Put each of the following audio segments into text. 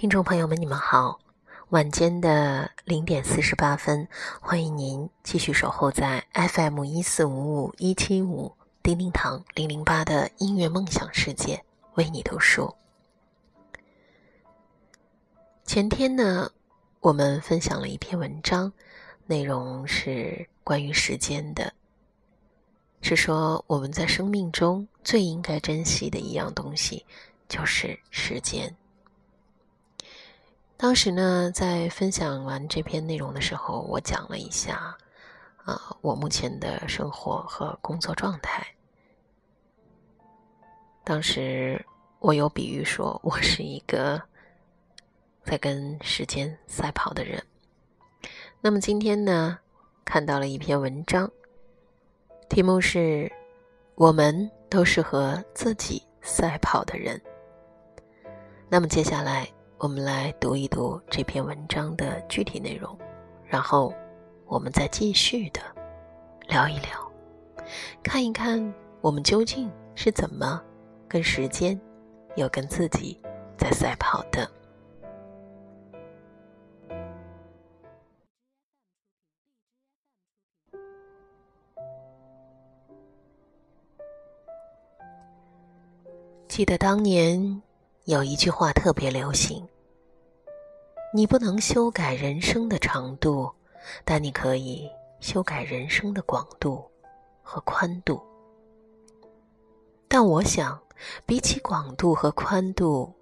听众朋友们，你们好，晚间的零点四十八分，欢迎您继续守候在 FM 一四五五一七五叮叮堂零零八的音乐梦想世界，为你读书。前天呢，我们分享了一篇文章，内容是关于时间的，是说我们在生命中最应该珍惜的一样东西，就是时间。当时呢，在分享完这篇内容的时候，我讲了一下，啊，我目前的生活和工作状态。当时我有比喻说，我是一个在跟时间赛跑的人。那么今天呢，看到了一篇文章，题目是“我们都是和自己赛跑的人”。那么接下来。我们来读一读这篇文章的具体内容，然后我们再继续的聊一聊，看一看我们究竟是怎么跟时间又跟自己在赛跑的。记得当年。有一句话特别流行：你不能修改人生的长度，但你可以修改人生的广度和宽度。但我想，比起广度和宽度，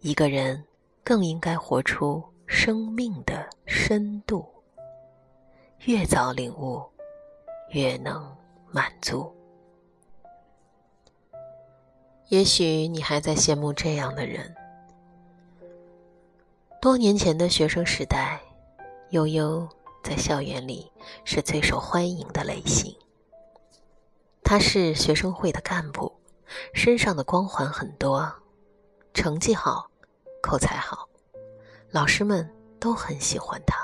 一个人更应该活出生命的深度。越早领悟，越能满足。也许你还在羡慕这样的人。多年前的学生时代，悠悠在校园里是最受欢迎的类型。他是学生会的干部，身上的光环很多，成绩好，口才好，老师们都很喜欢他。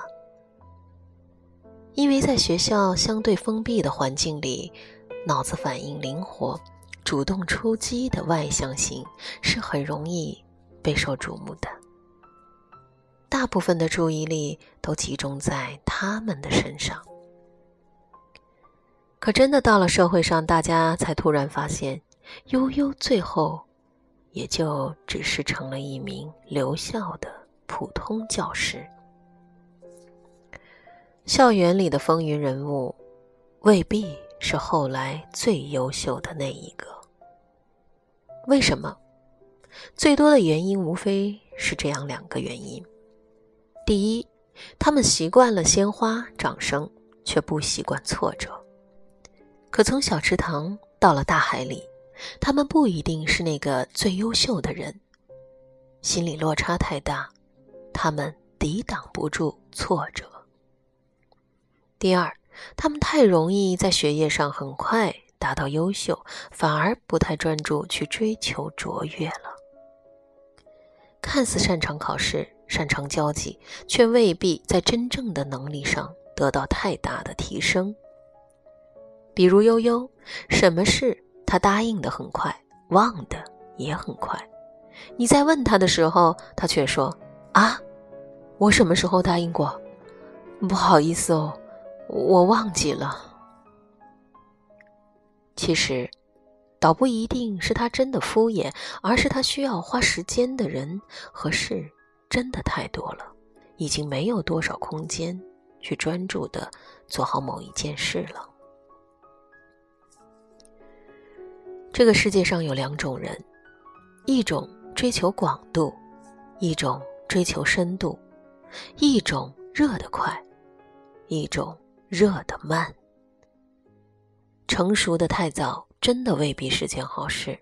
因为在学校相对封闭的环境里，脑子反应灵活。主动出击的外向型是很容易备受瞩目的，大部分的注意力都集中在他们的身上。可真的到了社会上，大家才突然发现，悠悠最后也就只是成了一名留校的普通教师。校园里的风云人物，未必是后来最优秀的那一个。为什么？最多的原因无非是这样两个原因：第一，他们习惯了鲜花、掌声，却不习惯挫折；可从小池塘到了大海里，他们不一定是那个最优秀的人，心理落差太大，他们抵挡不住挫折。第二，他们太容易在学业上很快。达到优秀，反而不太专注去追求卓越了。看似擅长考试、擅长交际，却未必在真正的能力上得到太大的提升。比如悠悠，什么事他答应的很快，忘的也很快。你在问他的时候，他却说：“啊，我什么时候答应过？不好意思哦，我忘记了。”其实，倒不一定是他真的敷衍，而是他需要花时间的人和事真的太多了，已经没有多少空间去专注的做好某一件事了。这个世界上有两种人，一种追求广度，一种追求深度，一种热得快，一种热得慢。成熟的太早，真的未必是件好事，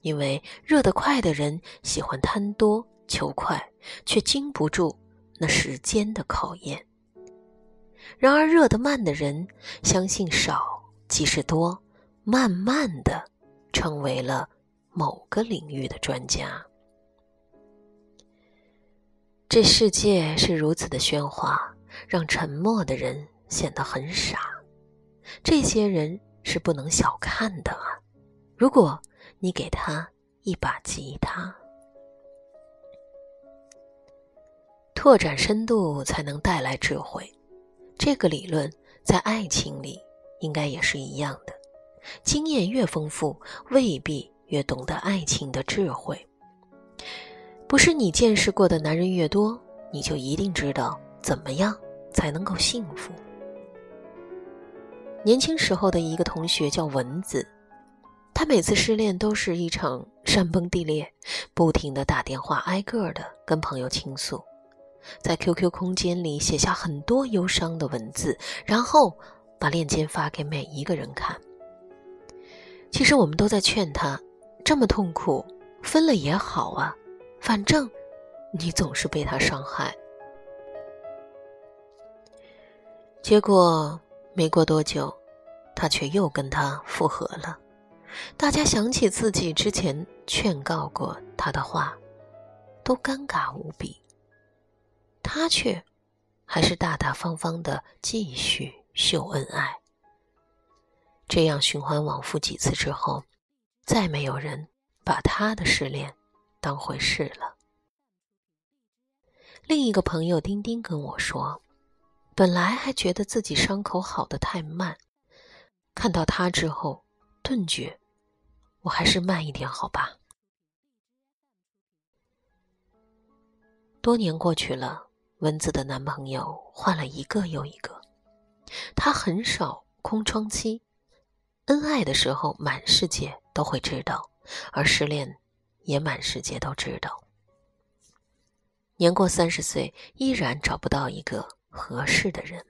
因为热得快的人喜欢贪多求快，却经不住那时间的考验。然而，热得慢的人相信少即是多，慢慢的成为了某个领域的专家。这世界是如此的喧哗，让沉默的人显得很傻。这些人是不能小看的啊！如果你给他一把吉他，拓展深度才能带来智慧。这个理论在爱情里应该也是一样的。经验越丰富，未必越懂得爱情的智慧。不是你见识过的男人越多，你就一定知道怎么样才能够幸福。年轻时候的一个同学叫蚊子，他每次失恋都是一场山崩地裂，不停的打电话，挨个的跟朋友倾诉，在 QQ 空间里写下很多忧伤的文字，然后把链接发给每一个人看。其实我们都在劝他，这么痛苦，分了也好啊，反正你总是被他伤害。结果没过多久，他却又跟他复合了。大家想起自己之前劝告过他的话，都尴尬无比。他却还是大大方方的继续秀恩爱。这样循环往复几次之后，再没有人把他的失恋当回事了。另一个朋友丁丁跟我说，本来还觉得自己伤口好的太慢，看到他之后，顿觉我还是慢一点好吧。多年过去了，蚊子的男朋友换了一个又一个，他很少空窗期。恩爱的时候，满世界都会知道；而失恋，也满世界都知道。年过三十岁，依然找不到一个合适的人。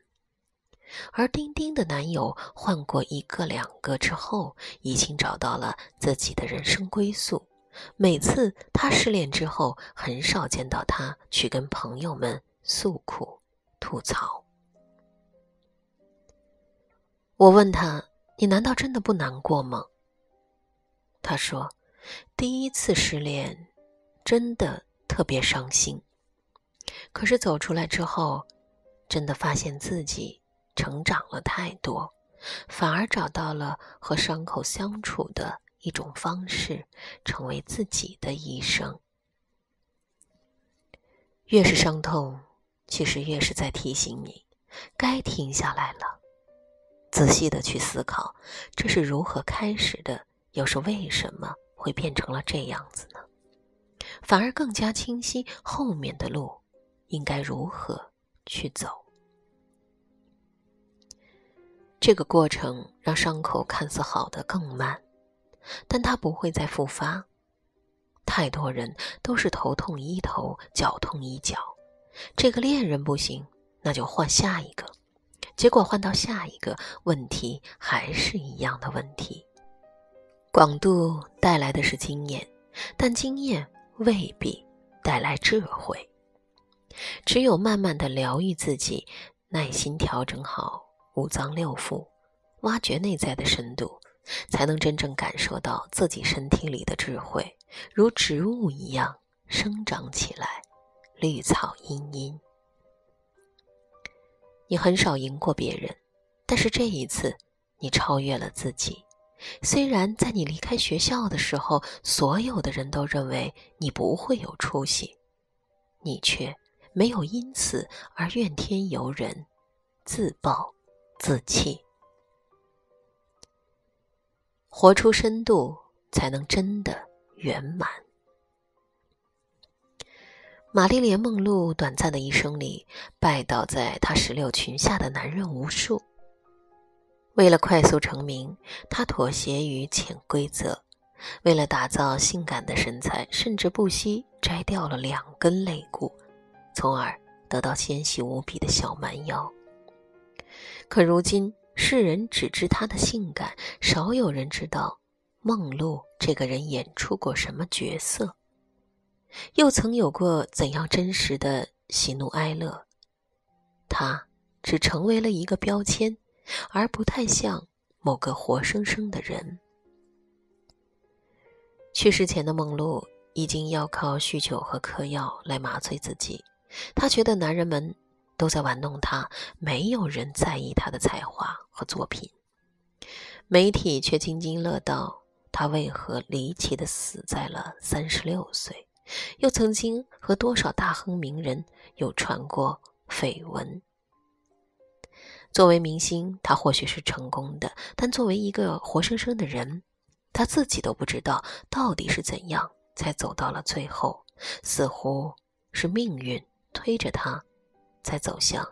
而丁丁的男友换过一个两个之后，已经找到了自己的人生归宿。每次他失恋之后，很少见到他去跟朋友们诉苦、吐槽。我问他。你难道真的不难过吗？他说：“第一次失恋，真的特别伤心。可是走出来之后，真的发现自己成长了太多，反而找到了和伤口相处的一种方式，成为自己的医生。越是伤痛，其实越是在提醒你，该停下来了。”仔细的去思考，这是如何开始的，又是为什么会变成了这样子呢？反而更加清晰后面的路应该如何去走。这个过程让伤口看似好的更慢，但它不会再复发。太多人都是头痛医头，脚痛医脚。这个恋人不行，那就换下一个。结果换到下一个问题，还是一样的问题。广度带来的是经验，但经验未必带来智慧。只有慢慢的疗愈自己，耐心调整好五脏六腑，挖掘内在的深度，才能真正感受到自己身体里的智慧，如植物一样生长起来，绿草茵茵。你很少赢过别人，但是这一次，你超越了自己。虽然在你离开学校的时候，所有的人都认为你不会有出息，你却没有因此而怨天尤人、自暴自弃。活出深度，才能真的圆满。玛丽莲·梦露短暂的一生里，拜倒在她石榴裙下的男人无数。为了快速成名，她妥协于潜规则；为了打造性感的身材，甚至不惜摘掉了两根肋骨，从而得到纤细无比的小蛮腰。可如今，世人只知她的性感，少有人知道梦露这个人演出过什么角色。又曾有过怎样真实的喜怒哀乐？他只成为了一个标签，而不太像某个活生生的人。去世前的梦露已经要靠酗酒和嗑药来麻醉自己。她觉得男人们都在玩弄她，没有人在意她的才华和作品。媒体却津津乐道她为何离奇的死在了三十六岁。又曾经和多少大亨名人有传过绯闻。作为明星，他或许是成功的，但作为一个活生生的人，他自己都不知道到底是怎样才走到了最后，似乎是命运推着他，才走向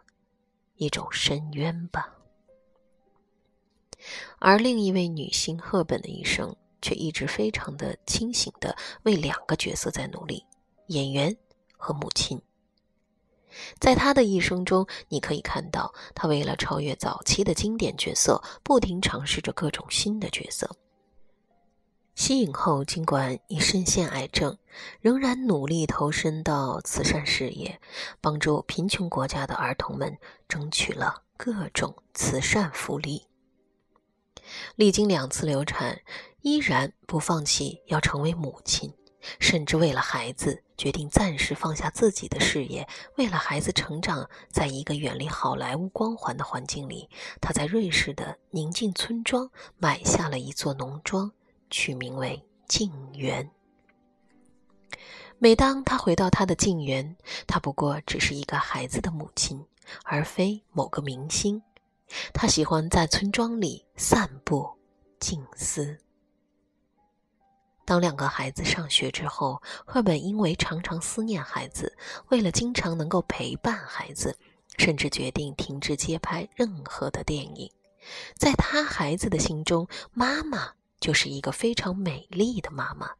一种深渊吧。而另一位女星赫本的一生，却一直非常的清醒的为两个角色在努力：演员和母亲。在他的一生中，你可以看到，他为了超越早期的经典角色，不停尝试着各种新的角色。息影后，尽管已深陷癌症，仍然努力投身到慈善事业，帮助贫穷国家的儿童们争取了各种慈善福利。历经两次流产，依然不放弃要成为母亲，甚至为了孩子，决定暂时放下自己的事业。为了孩子成长在一个远离好莱坞光环的环境里，他在瑞士的宁静村庄买下了一座农庄，取名为静园。每当他回到他的静园，他不过只是一个孩子的母亲，而非某个明星。他喜欢在村庄里散步、静思。当两个孩子上学之后，赫本因为常常思念孩子，为了经常能够陪伴孩子，甚至决定停止接拍任何的电影。在他孩子的心中，妈妈就是一个非常美丽的妈妈。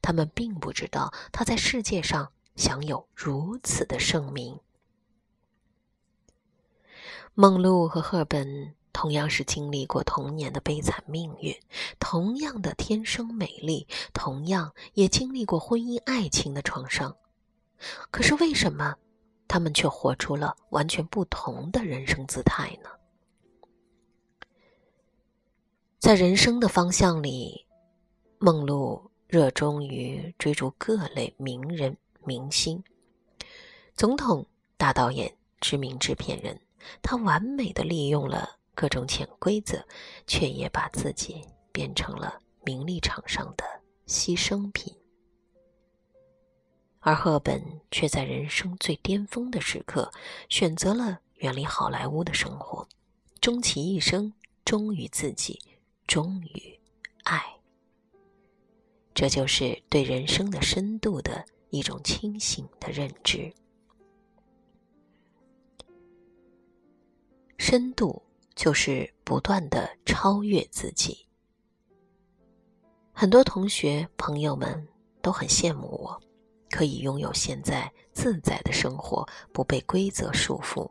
他们并不知道，她在世界上享有如此的盛名。梦露和赫本同样是经历过童年的悲惨命运，同样的天生美丽，同样也经历过婚姻爱情的创伤。可是为什么他们却活出了完全不同的人生姿态呢？在人生的方向里，梦露热衷于追逐各类名人、明星、总统、大导演、知名制片人。他完美的利用了各种潜规则，却也把自己变成了名利场上的牺牲品。而赫本却在人生最巅峰的时刻，选择了远离好莱坞的生活，终其一生忠于自己，忠于爱。这就是对人生的深度的一种清醒的认知。深度就是不断的超越自己。很多同学朋友们都很羡慕我，可以拥有现在自在的生活，不被规则束缚。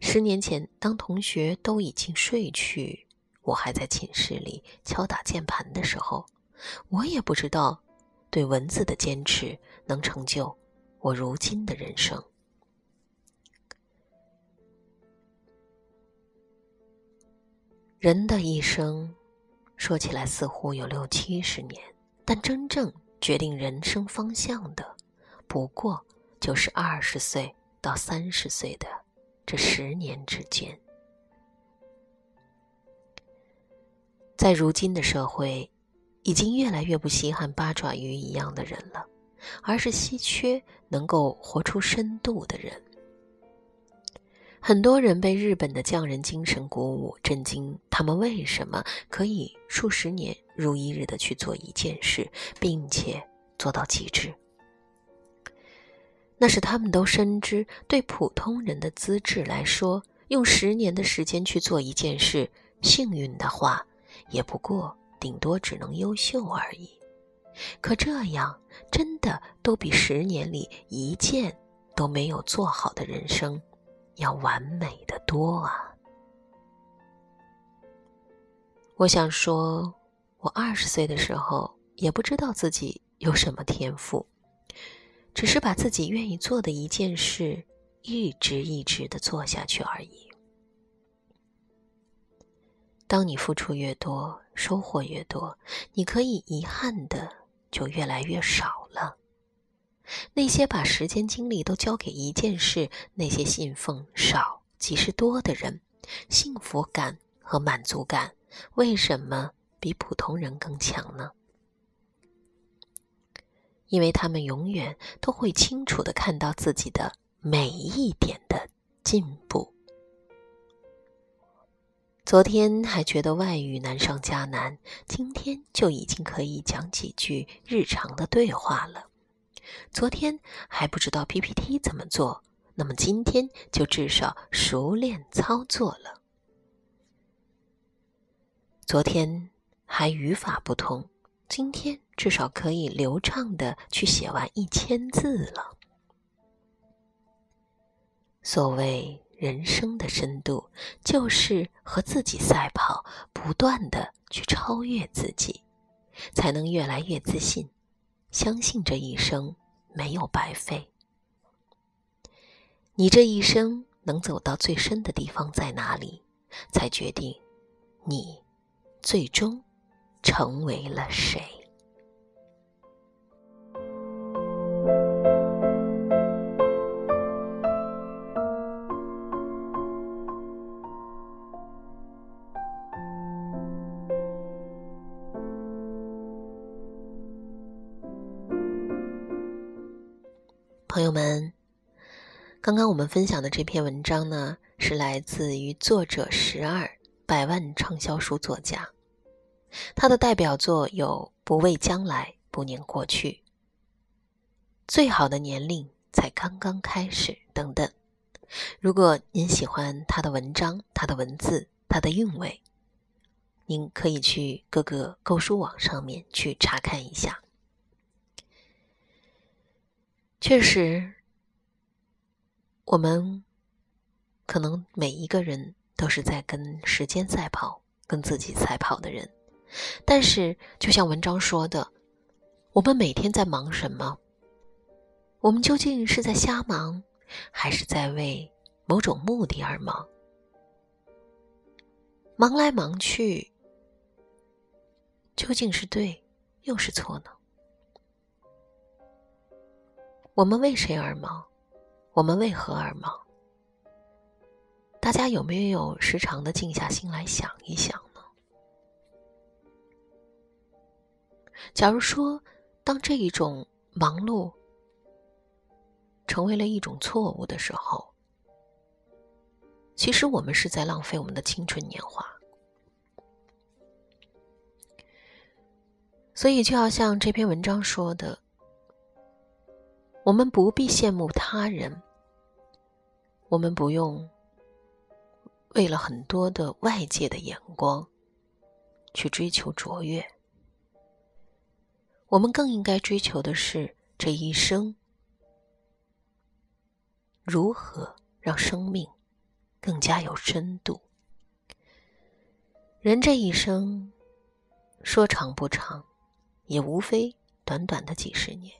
十年前，当同学都已经睡去，我还在寝室里敲打键盘的时候，我也不知道，对文字的坚持能成就我如今的人生。人的一生，说起来似乎有六七十年，但真正决定人生方向的，不过就是二十岁到三十岁的这十年之间。在如今的社会，已经越来越不稀罕八爪鱼一样的人了，而是稀缺能够活出深度的人。很多人被日本的匠人精神鼓舞，震惊他们为什么可以数十年如一日的去做一件事，并且做到极致。那是他们都深知，对普通人的资质来说，用十年的时间去做一件事，幸运的话，也不过顶多只能优秀而已。可这样，真的都比十年里一件都没有做好的人生。要完美的多啊！我想说，我二十岁的时候也不知道自己有什么天赋，只是把自己愿意做的一件事一直一直的做下去而已。当你付出越多，收获越多，你可以遗憾的就越来越少了。那些把时间精力都交给一件事，那些信奉少即是多的人，幸福感和满足感为什么比普通人更强呢？因为他们永远都会清楚的看到自己的每一点的进步。昨天还觉得外语难上加难，今天就已经可以讲几句日常的对话了。昨天还不知道 PPT 怎么做，那么今天就至少熟练操作了。昨天还语法不通，今天至少可以流畅的去写完一千字了。所谓。人生的深度，就是和自己赛跑，不断的去超越自己，才能越来越自信，相信这一生没有白费。你这一生能走到最深的地方在哪里，才决定你最终成为了谁。刚刚我们分享的这篇文章呢，是来自于作者十二百万畅销书作家，他的代表作有《不畏将来，不念过去》，《最好的年龄才刚刚开始》等等。如果您喜欢他的文章、他的文字、他的韵味，您可以去各个购书网上面去查看一下。确实，我们可能每一个人都是在跟时间赛跑、跟自己赛跑的人。但是，就像文章说的，我们每天在忙什么？我们究竟是在瞎忙，还是在为某种目的而忙？忙来忙去，究竟是对又是错呢？我们为谁而忙？我们为何而忙？大家有没有时常的静下心来想一想呢？假如说，当这一种忙碌成为了一种错误的时候，其实我们是在浪费我们的青春年华。所以，就要像这篇文章说的。我们不必羡慕他人，我们不用为了很多的外界的眼光去追求卓越，我们更应该追求的是这一生如何让生命更加有深度。人这一生说长不长，也无非短短的几十年。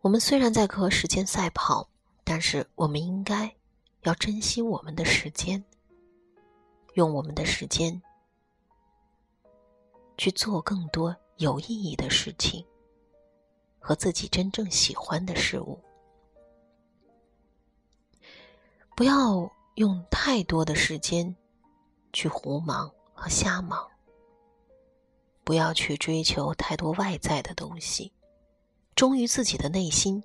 我们虽然在和时间赛跑，但是我们应该要珍惜我们的时间，用我们的时间去做更多有意义的事情和自己真正喜欢的事物，不要用太多的时间去胡忙和瞎忙，不要去追求太多外在的东西。忠于自己的内心，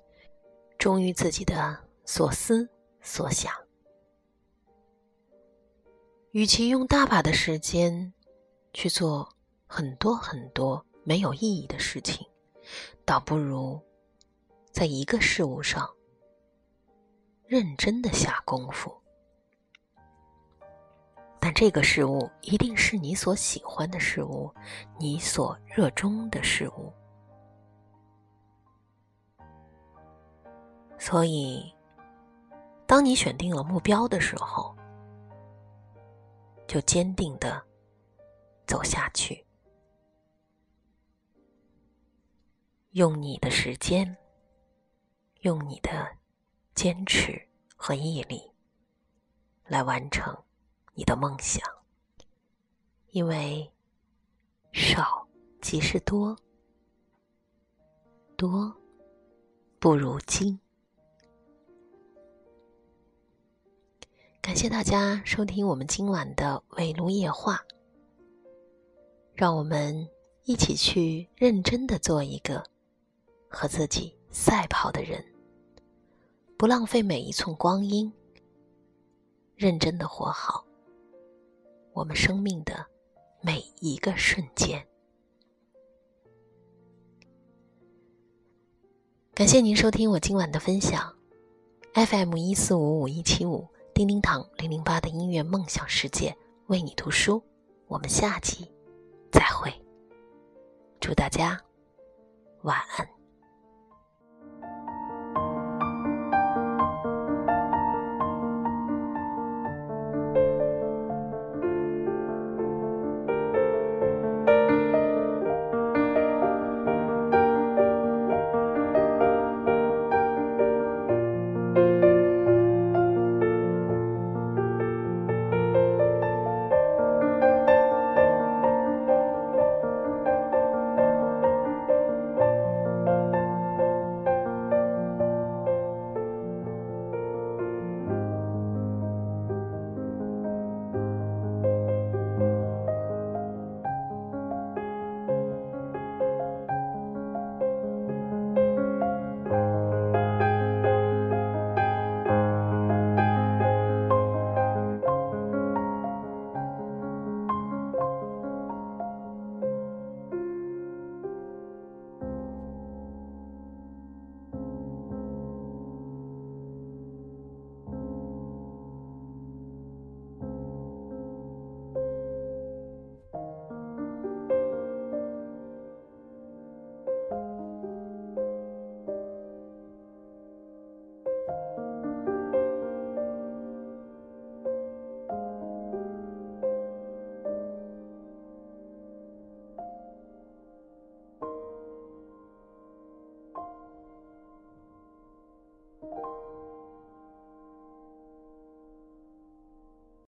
忠于自己的所思所想。与其用大把的时间去做很多很多没有意义的事情，倒不如在一个事物上认真的下功夫。但这个事物一定是你所喜欢的事物，你所热衷的事物。所以，当你选定了目标的时候，就坚定的走下去，用你的时间，用你的坚持和毅力，来完成你的梦想。因为少即是多，多不如精。感谢大家收听我们今晚的《围炉夜话》，让我们一起去认真的做一个和自己赛跑的人，不浪费每一寸光阴，认真的活好我们生命的每一个瞬间。感谢您收听我今晚的分享，FM 一四五五一七五。叮叮堂零零八的音乐梦想世界为你读书，我们下集再会。祝大家晚安。